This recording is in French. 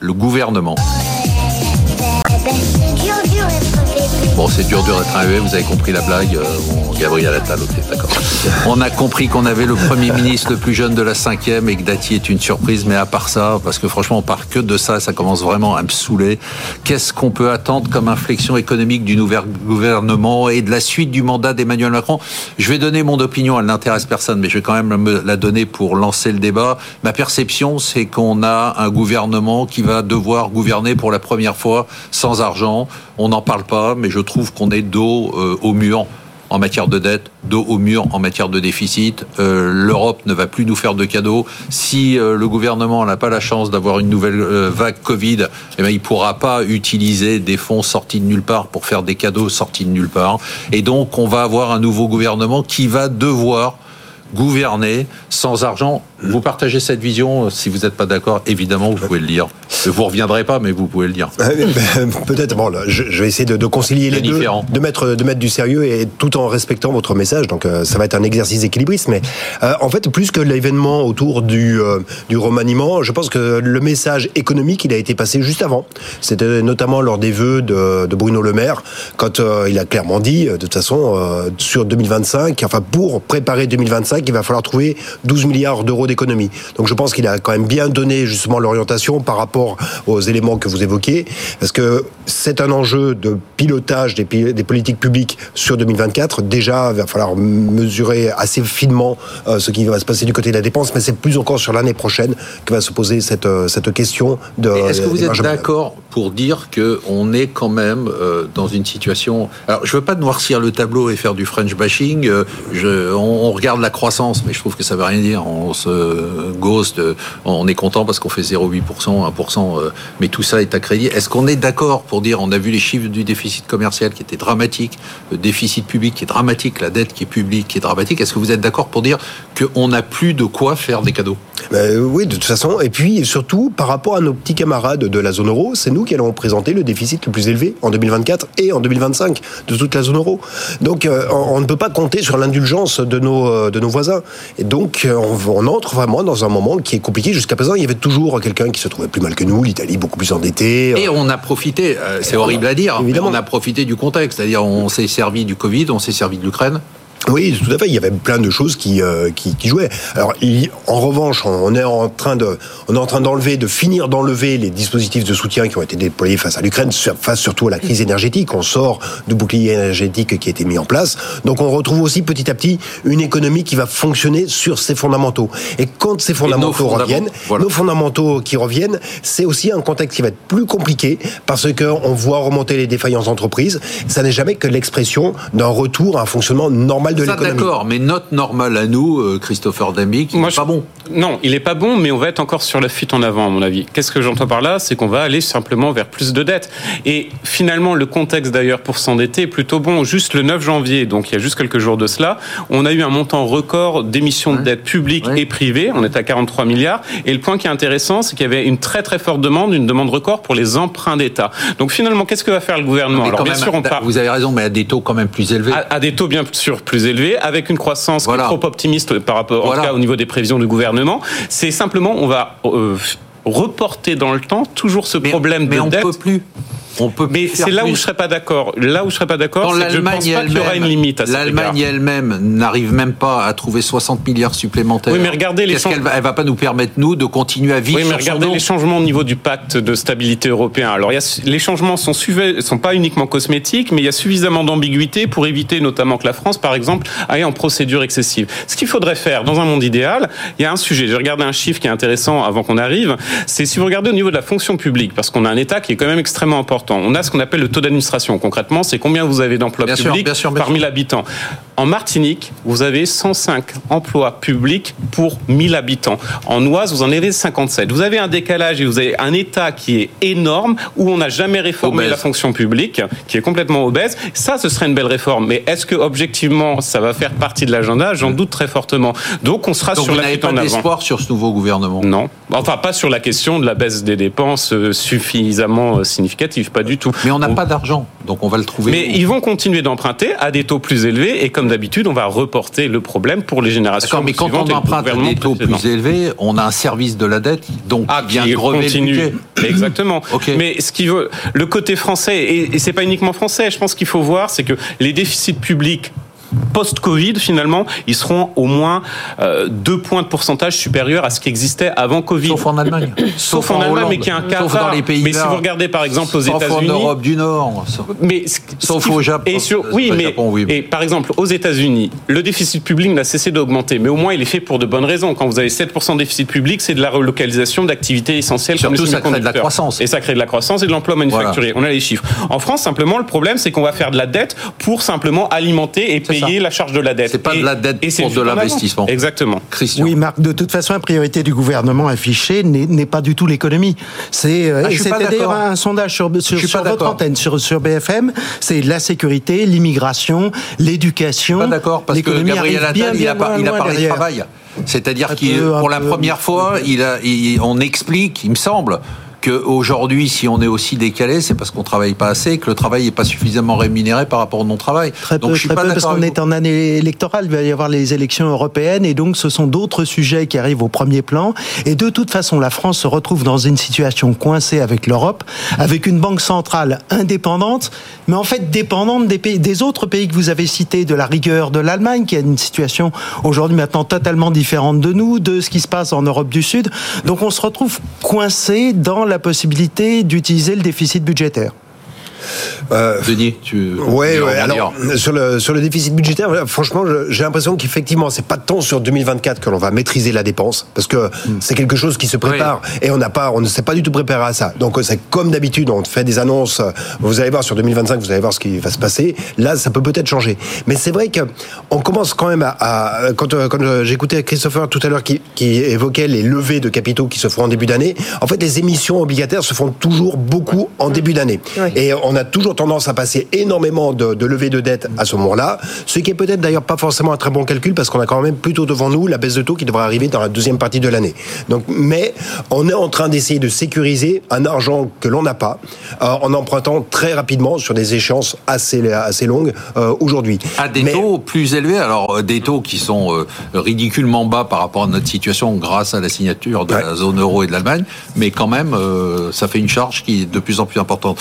le gouvernement. Bon, c'est dur, dur d'être arrivé, vous avez compris la blague. Euh, Gabriel Attal, ok, d'accord. On a compris qu'on avait le Premier ministre le plus jeune de la cinquième et que Dati est une surprise, mais à part ça, parce que franchement, on parle que de ça, ça commence vraiment à me saouler. Qu'est-ce qu'on peut attendre comme inflexion économique du nouveau gouvernement et de la suite du mandat d'Emmanuel Macron? Je vais donner mon opinion, elle n'intéresse personne, mais je vais quand même me la donner pour lancer le débat. Ma perception, c'est qu'on a un gouvernement qui va devoir gouverner pour la première fois sans argent. On n'en parle pas, mais je trouve qu'on est dos euh, au mur en matière de dette, dos au mur en matière de déficit. Euh, L'Europe ne va plus nous faire de cadeaux. Si euh, le gouvernement n'a pas la chance d'avoir une nouvelle vague Covid, eh ben, il ne pourra pas utiliser des fonds sortis de nulle part pour faire des cadeaux sortis de nulle part. Et donc, on va avoir un nouveau gouvernement qui va devoir gouverner sans argent. Vous partagez cette vision. Si vous n'êtes pas d'accord, évidemment, vous pouvez le dire. Vous reviendrez pas, mais vous pouvez le dire. Euh, ben, peut-être. Bon, je, vais essayer de, concilier les deux, de mettre de mettre du sérieux et tout en respectant votre message. Donc, euh, ça va être un exercice équilibriste. Mais euh, en fait, plus que l'événement autour du du remaniement, je pense que le message économique, il a été passé juste avant. C'était notamment lors des vœux de, de Bruno Le Maire, quand il a clairement dit, de toute façon, sur 2025, enfin pour préparer 2025, il va falloir trouver 12 milliards d'euros d'économie. Donc, je pense qu'il a quand même bien donné justement l'orientation par rapport aux éléments que vous évoquez, parce que c'est un enjeu de pilotage des, des, politiques publiques sur 2024. Déjà, il va falloir mesurer assez finement euh, ce qui va se passer du côté de la dépense, mais c'est plus encore sur l'année prochaine que va se poser cette, euh, cette question de. Est-ce que vous êtes d'accord pour dire que on est quand même euh, dans une situation. Alors, je veux pas noircir le tableau et faire du French bashing. Je, on, regarde la croissance, mais je trouve que ça veut rien dire. On se ghost, on est content parce qu'on fait 0,8%, 1%. Euh, mais tout ça est à crédit. Est-ce qu'on est, d'accord pour dire, on a vu les chiffres du déficit commercial qui étaient dramatiques, le déficit public qui est dramatique, la dette qui est publique qui est dramatique. Est-ce que vous êtes d'accord pour dire qu'on n'a plus de quoi faire des cadeaux? Ben, Oui, de toute façon. Et puis surtout, par rapport à nos petits camarades de la zone euro, c'est nous qui allons présenter le déficit le plus élevé en 2024 et en 2025 de toute la zone euro. Donc euh, on ne peut pas compter sur l'indulgence de nos, euh, de nos voisins. Et donc on, on entre vraiment dans un moment qui est compliqué. Jusqu'à présent, il y avait toujours quelqu'un qui se trouvait plus mal que nous, l'Italie beaucoup plus endettée. Et on a profité, euh, c'est horrible à dire, Évidemment. on a profité du contexte, c'est-à-dire on s'est servi du Covid, on s'est servi de l'Ukraine. Oui, tout à fait. Il y avait plein de choses qui, euh, qui, qui, jouaient. Alors, en revanche, on est en train de, on est en train d'enlever, de finir d'enlever les dispositifs de soutien qui ont été déployés face à l'Ukraine, face surtout à la crise énergétique. On sort du bouclier énergétique qui a été mis en place. Donc, on retrouve aussi petit à petit une économie qui va fonctionner sur ses fondamentaux. Et quand ces fondamentaux reviennent, nos fondamentaux qui reviennent, c'est aussi un contexte qui va être plus compliqué parce que on voit remonter les défaillances d'entreprise. Ça n'est jamais que l'expression d'un retour à un fonctionnement normal de D'accord, mais notre normal à nous, euh, Christopher Damick, il n'est pas bon. Non, il n'est pas bon, mais on va être encore sur la fuite en avant, à mon avis. Qu'est-ce que j'entends par là? C'est qu'on va aller simplement vers plus de dettes. Et finalement, le contexte d'ailleurs pour s'endetter est plutôt bon. Juste le 9 janvier, donc il y a juste quelques jours de cela, on a eu un montant record d'émissions de dettes publiques et privées. On est à 43 milliards. Et le point qui est intéressant, c'est qu'il y avait une très très forte demande, une demande record pour les emprunts d'État. Donc finalement, qu'est-ce que va faire le gouvernement? Alors bien sûr, on Vous avez raison, mais à des taux quand même plus élevés. À, des taux bien sûr plus avec une croissance trop optimiste par rapport, en cas, au niveau des prévisions du gouvernement. C'est simplement, on va euh, reporter dans le temps toujours ce problème mais de on dette. Peut plus mais c'est là où je serais pas d'accord. Là où je serais pas d'accord, c'est que je pense pas qu'il y aura une limite. L'Allemagne elle-même n'arrive même pas à trouver 60 milliards supplémentaires. Oui, mais regardez les changements. Elle, va pas nous permettre nous de continuer à vivre. Oui, mais regardez les changements au niveau du pacte de stabilité européen. Alors, il y a, les changements sont sont pas uniquement cosmétiques, mais il y a suffisamment d'ambiguïté pour éviter notamment que la France, par exemple, aille en procédure excessive. Ce qu'il faudrait faire dans un monde idéal, il y a un sujet. J'ai regardé un chiffre qui est intéressant avant qu'on arrive. C'est si vous regardez au niveau de la fonction publique, parce qu'on a un État qui est quand même extrêmement important. On a ce qu'on appelle le taux d'administration. Concrètement, c'est combien vous avez d'emplois publics par 1000 habitants. En Martinique, vous avez 105 emplois publics pour 1000 habitants. En Oise, vous en avez 57. Vous avez un décalage et vous avez un État qui est énorme, où on n'a jamais réformé la fonction publique, qui est complètement obèse. Ça, ce serait une belle réforme. Mais est-ce que, objectivement, ça va faire partie de l'agenda? J'en doute très fortement. Donc, on sera sur la fuite en d'espoir sur ce nouveau gouvernement? Non. Enfin, pas sur la question de la baisse des dépenses euh, suffisamment euh, significative pas du tout. Mais on n'a pas d'argent, donc on va le trouver. Mais ils vont continuer d'emprunter à des taux plus élevés et comme d'habitude, on va reporter le problème pour les générations mais quand on emprunte à des taux plus élevés, on a un service de la dette, donc ah, bien continue. Exactement. Mais ce qui veut, le côté français, et, et c'est pas uniquement français, je pense qu'il faut voir, c'est que les déficits publics post-Covid, finalement, ils seront au moins euh, deux points de pourcentage supérieurs à ce qui existait avant Covid. Sauf en Allemagne. Sauf, en, Allemagne, mais qui est un cas dans les pays Mais si vous regardez par exemple aux États-Unis. Sauf en Europe du Nord. Mais sauf au Japon. Et sur, oui, mais et par exemple aux États-Unis, le déficit public n'a cessé d'augmenter, mais au moins il est fait pour de bonnes raisons. Quand vous avez 7% de déficit public, c'est de la relocalisation d'activités essentielles Surtout comme ça crée de la croissance. Et ça crée de la croissance et de l'emploi manufacturier. On a les chiffres. En France, simplement, le problème, c'est qu'on va faire de la dette pour simplement alimenter et payer la charge de la dette. C'est pas de la dette et pour de l'investissement. Exactement. Christian. Oui, Marc, de toute façon, la priorité du gouvernement affichée n'est pas du tout l'économie. C'est euh, ah, c'était d'ailleurs un sondage sur, sur, votre antenne, sur, sur BFM. C'est la sécurité, l'immigration, l'éducation. Pas d'accord, parce que Gabriel Attal, il, a, il a parlé de travail. C'est-à-dire que pour la première fois, il a, on explique, il me semble, qu'aujourd'hui, si on est aussi décalé, c'est parce qu'on travaille pas assez, que le travail n'est pas suffisamment rémunéré par rapport au non-travail. Très donc, peu, je suis pas peu parce qu'on est en année électorale, il va y avoir les élections européennes, et donc ce sont d'autres sujets qui arrivent au premier plan. Et de toute façon, la France se retrouve dans une situation coincée avec l'Europe, avec une banque centrale indépendante, mais en fait dépendante des, pays, des autres pays que vous avez cités, de la rigueur de l'Allemagne, qui a une situation aujourd'hui maintenant totalement différente de nous, de ce qui se passe en Europe du Sud. Donc on se retrouve coincé dans la possibilité d'utiliser le déficit budgétaire. Euh, Denis, tu. Ouais, Alors, sur le, sur le déficit budgétaire, franchement, j'ai l'impression qu'effectivement, c'est pas tant sur 2024 que l'on va maîtriser la dépense, parce que hmm. c'est quelque chose qui se prépare et on n'a pas, on ne s'est pas du tout préparé à ça. Donc, c'est comme d'habitude, on fait des annonces. Vous allez voir sur 2025, vous allez voir ce qui va se passer. Là, ça peut peut-être changer. Mais c'est vrai que on commence quand même à, quand, euh, quand j'écoutais Christopher tout à l'heure qui, qui évoquait les levées de capitaux qui se font en début d'année. En fait, les émissions obligataires se font toujours beaucoup en début d'année. Et on a toujours tendance à passer énormément de, de levées de dettes à ce moment-là, ce qui est peut-être d'ailleurs pas forcément un très bon calcul parce qu'on a quand même plutôt devant nous la baisse de taux qui devrait arriver dans la deuxième partie de l'année. Donc, mais on est en train d'essayer de sécuriser un argent que l'on n'a pas euh, en empruntant très rapidement sur des échéances assez assez longues euh, aujourd'hui. À des taux plus élevés, alors euh, des taux qui sont ridiculement bas par rapport à notre situation grâce à la signature de la zone euro et de l'Allemagne, mais quand même ça fait une charge qui est de plus en plus importante.